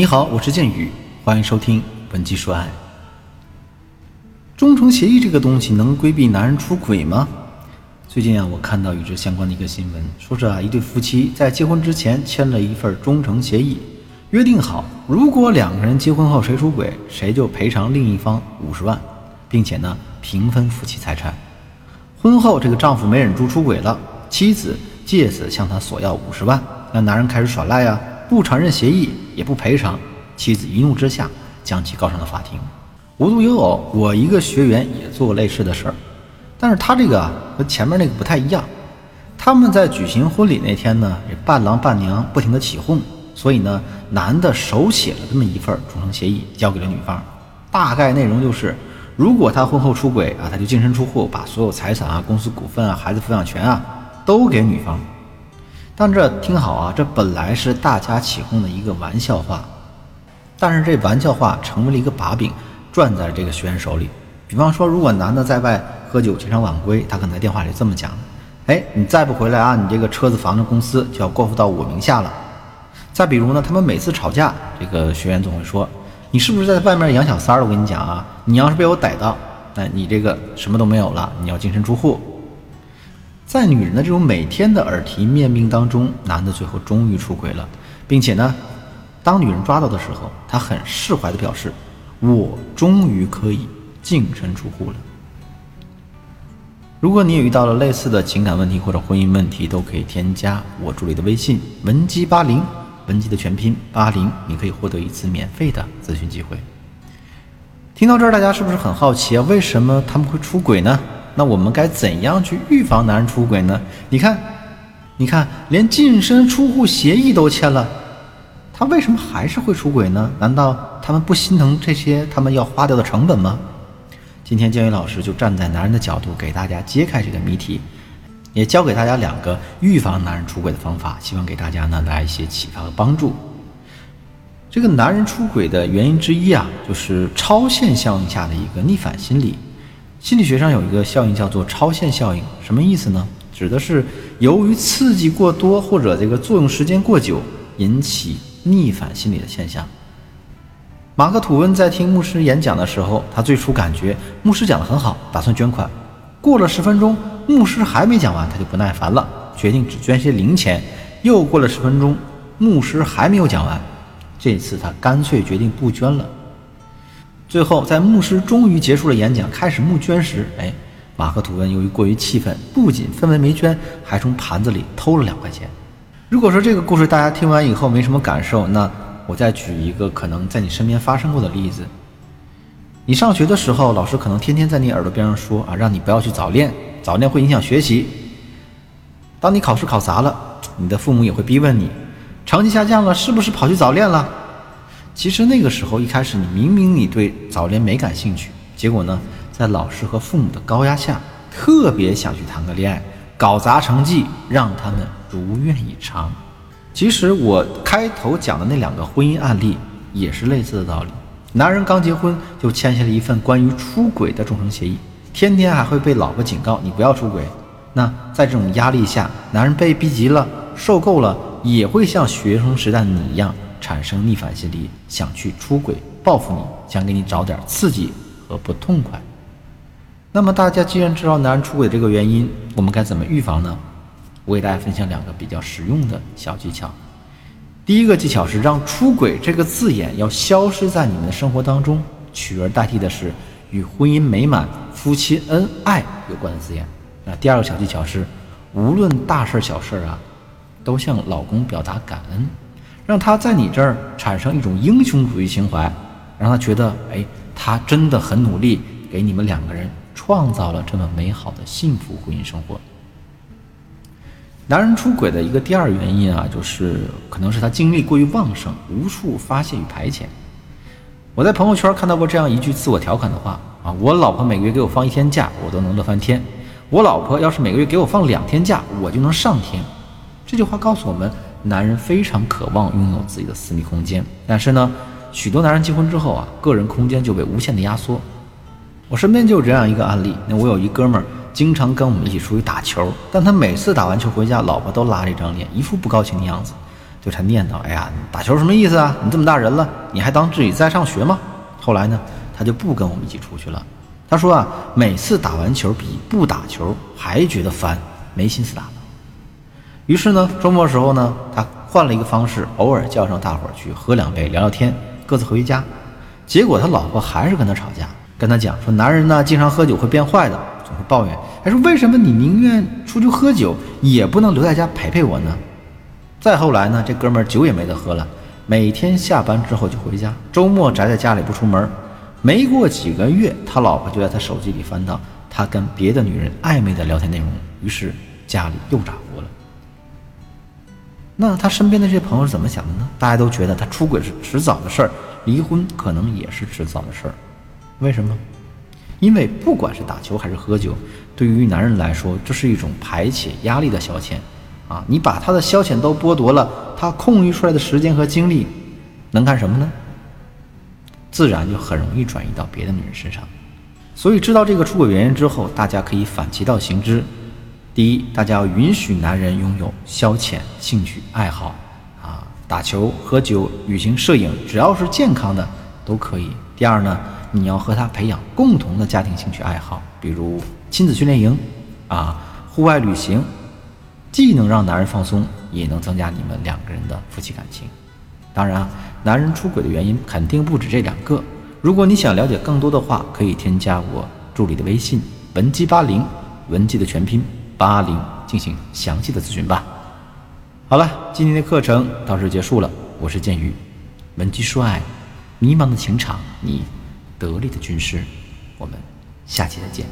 你好，我是剑宇，欢迎收听本期说爱。忠诚协议这个东西能规避男人出轨吗？最近啊，我看到与之相关的一个新闻，说是啊，一对夫妻在结婚之前签了一份忠诚协议，约定好，如果两个人结婚后谁出轨，谁就赔偿另一方五十万，并且呢平分夫妻财产。婚后这个丈夫没忍住出轨了，妻子借此向他索要五十万，那男人开始耍赖啊，不承认协议，也不赔偿，妻子一怒之下将其告上了法庭。无独有偶，我一个学员也做过类似的事儿。但是他这个啊和前面那个不太一样，他们在举行婚礼那天呢，这伴郎伴娘不停的起哄，所以呢，男的手写了这么一份忠诚协议，交给了女方，大概内容就是，如果他婚后出轨啊，他就净身出户，把所有财产啊、公司股份啊、孩子抚养权啊都给女方。但这听好啊，这本来是大家起哄的一个玩笑话，但是这玩笑话成为了一个把柄，攥在这个学员手里。比方说，如果男的在外。喝酒经常晚归，他可能在电话里这么讲：“哎，你再不回来啊，你这个车子、房子、公司就要过户到我名下了。”再比如呢，他们每次吵架，这个学员总会说：“你是不是在外面养小三儿？我跟你讲啊，你要是被我逮到，那你这个什么都没有了，你要净身出户。”在女人的这种每天的耳提面命当中，男的最后终于出轨了，并且呢，当女人抓到的时候，他很释怀的表示：“我终于可以净身出户了。”如果你也遇到了类似的情感问题或者婚姻问题，都可以添加我助理的微信文姬八零，文姬的全拼八零，你可以获得一次免费的咨询机会。听到这儿，大家是不是很好奇啊？为什么他们会出轨呢？那我们该怎样去预防男人出轨呢？你看，你看，连净身出户协议都签了，他为什么还是会出轨呢？难道他们不心疼这些他们要花掉的成本吗？今天建宇老师就站在男人的角度给大家揭开这个谜题，也教给大家两个预防男人出轨的方法，希望给大家呢来一些启发和帮助。这个男人出轨的原因之一啊，就是超限效应下的一个逆反心理。心理学上有一个效应叫做超限效应，什么意思呢？指的是由于刺激过多或者这个作用时间过久引起逆反心理的现象。马克吐温在听牧师演讲的时候，他最初感觉牧师讲得很好，打算捐款。过了十分钟，牧师还没讲完，他就不耐烦了，决定只捐些零钱。又过了十分钟，牧师还没有讲完，这次他干脆决定不捐了。最后，在牧师终于结束了演讲，开始募捐时，哎，马克吐温由于过于气愤，不仅分文没捐，还从盘子里偷了两块钱。如果说这个故事大家听完以后没什么感受，那。我再举一个可能在你身边发生过的例子：你上学的时候，老师可能天天在你耳朵边上说啊，让你不要去早恋，早恋会影响学习。当你考试考砸了，你的父母也会逼问你，成绩下降了，是不是跑去早恋了？其实那个时候一开始，你明明你对早恋没感兴趣，结果呢，在老师和父母的高压下，特别想去谈个恋爱，搞砸成绩，让他们如愿以偿。其实我开头讲的那两个婚姻案例也是类似的道理。男人刚结婚就签下了一份关于出轨的忠诚协议，天天还会被老婆警告你不要出轨。那在这种压力下，男人被逼急了、受够了，也会像学生时代的你一样产生逆反心理，想去出轨报复你，想给你找点刺激和不痛快。那么大家既然知道男人出轨这个原因，我们该怎么预防呢？我给大家分享两个比较实用的小技巧。第一个技巧是让“出轨”这个字眼要消失在你们的生活当中，取而代替的是与婚姻美满、夫妻恩爱有关的字眼。那第二个小技巧是，无论大事小事啊，都向老公表达感恩，让他在你这儿产生一种英雄主义情怀，让他觉得，哎，他真的很努力，给你们两个人创造了这么美好的幸福婚姻生活。男人出轨的一个第二原因啊，就是可能是他精力过于旺盛，无处发泄与排遣。我在朋友圈看到过这样一句自我调侃的话啊：我老婆每个月给我放一天假，我都能乐翻天；我老婆要是每个月给我放两天假，我就能上天。这句话告诉我们，男人非常渴望拥有自己的私密空间，但是呢，许多男人结婚之后啊，个人空间就被无限的压缩。我身边就有这样一个案例，那我有一哥们儿。经常跟我们一起出去打球，但他每次打完球回家，老婆都拉着一张脸，一副不高兴的样子。就他念叨：“哎呀，打球什么意思啊？你这么大人了，你还当自己在上学吗？”后来呢，他就不跟我们一起出去了。他说啊，每次打完球比不打球还觉得烦，没心思打。于是呢，周末时候呢，他换了一个方式，偶尔叫上大伙儿去喝两杯，聊聊天，各自回家。结果他老婆还是跟他吵架，跟他讲说：“男人呢，经常喝酒会变坏的，总是抱怨。还说为什么你宁愿出去喝酒，也不能留在家陪陪我呢？”再后来呢，这哥们儿酒也没得喝了，每天下班之后就回家，周末宅在家里不出门。没过几个月，他老婆就在他手机里翻到他跟别的女人暧昧的聊天内容，于是家里又炸了。那他身边的这些朋友是怎么想的呢？大家都觉得他出轨是迟早的事儿，离婚可能也是迟早的事儿。为什么？因为不管是打球还是喝酒，对于男人来说，这是一种排解压力的消遣。啊，你把他的消遣都剥夺了，他空余出来的时间和精力，能干什么呢？自然就很容易转移到别的女人身上。所以知道这个出轨原因之后，大家可以反其道行之。第一，大家要允许男人拥有消遣兴趣爱好，啊，打球、喝酒、旅行、摄影，只要是健康的都可以。第二呢，你要和他培养共同的家庭兴趣爱好，比如亲子训练营，啊，户外旅行。既能让男人放松，也能增加你们两个人的夫妻感情。当然啊，男人出轨的原因肯定不止这两个。如果你想了解更多的话，可以添加我助理的微信文姬八零，文姬的全拼八零，进行详细的咨询吧。好了，今天的课程到这结束了。我是剑宇，文姬说爱，迷茫的情场，你得力的军师。我们下期再见。